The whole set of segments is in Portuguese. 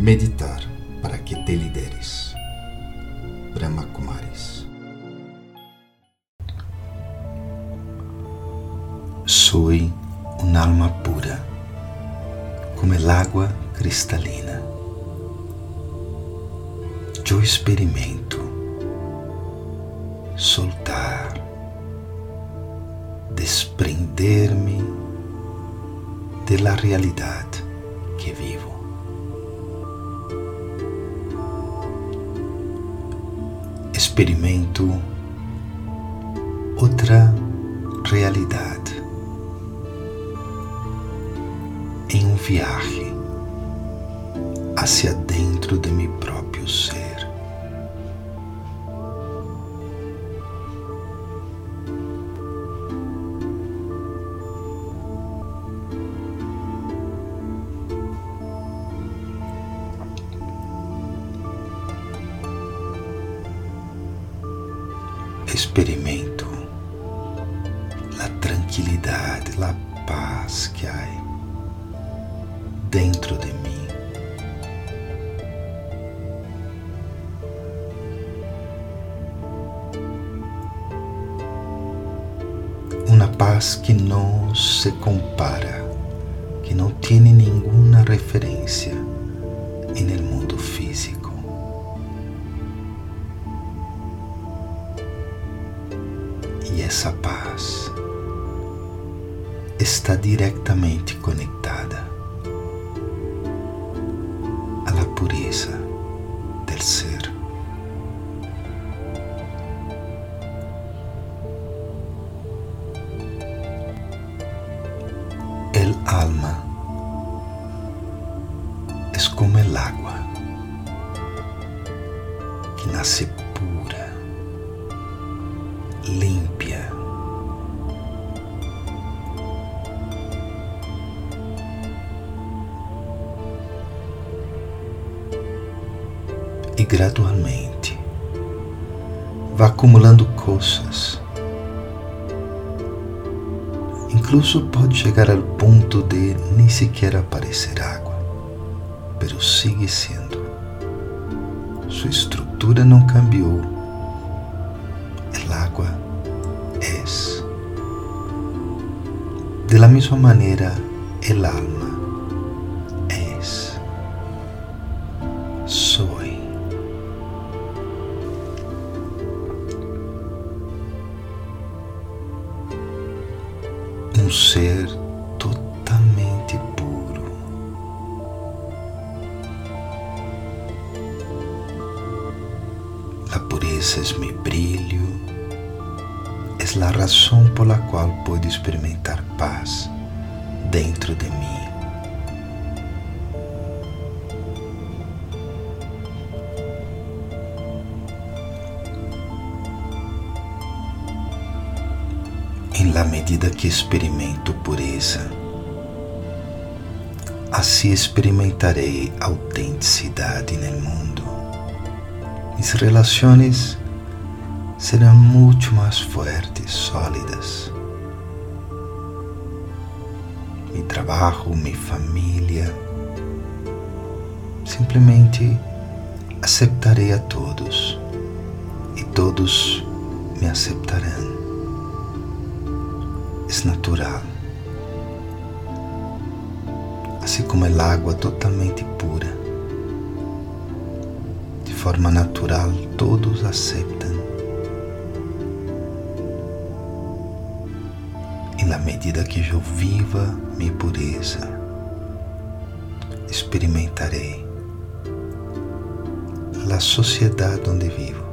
meditar para que te lideres. Brahma Kumaris. Soy un alma pura, como el agua cristalina. Yo experimento soltar, desprender-me de la realidad que vivo. Experimento outra realidade em um viaje hacia dentro de mi próprio ser. Experimento a tranquilidade, a paz que há dentro de mim. Uma paz que não se compara, que não tem nenhuma referência no mundo físico. Essa paz está diretamente conectada à pureza do ser. El alma es como el agua que nasce pura, limpa gradualmente vá acumulando coisas. Incluso pode chegar ao ponto de nem sequer aparecer água, pero sigue sendo. Sua estrutura não cambiou. El agua es. De la mesma maneira, el alma um ser totalmente puro. A pureza é meu brilho, é a razão por la qual puedo experimentar paz dentro de mim. La medida que experimento pureza, assim experimentarei autenticidade no mundo. Mis relações serão muito mais fortes, sólidas. Mi trabalho, mi família, simplesmente aceptarei a todos e todos me aceptarão é natural, assim como a água totalmente pura. De forma natural, todos aceitam. E na medida que eu viva minha pureza, experimentarei a sociedade onde vivo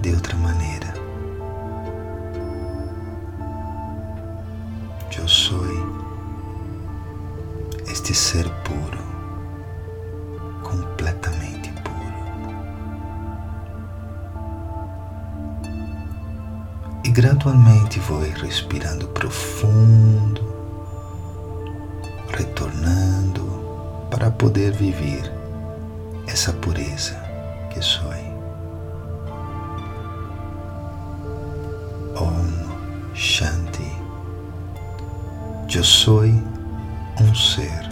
de outra maneira. Ser puro, completamente puro. E gradualmente vou respirando profundo, retornando para poder viver essa pureza que sou. Om Shanti. Eu sou um ser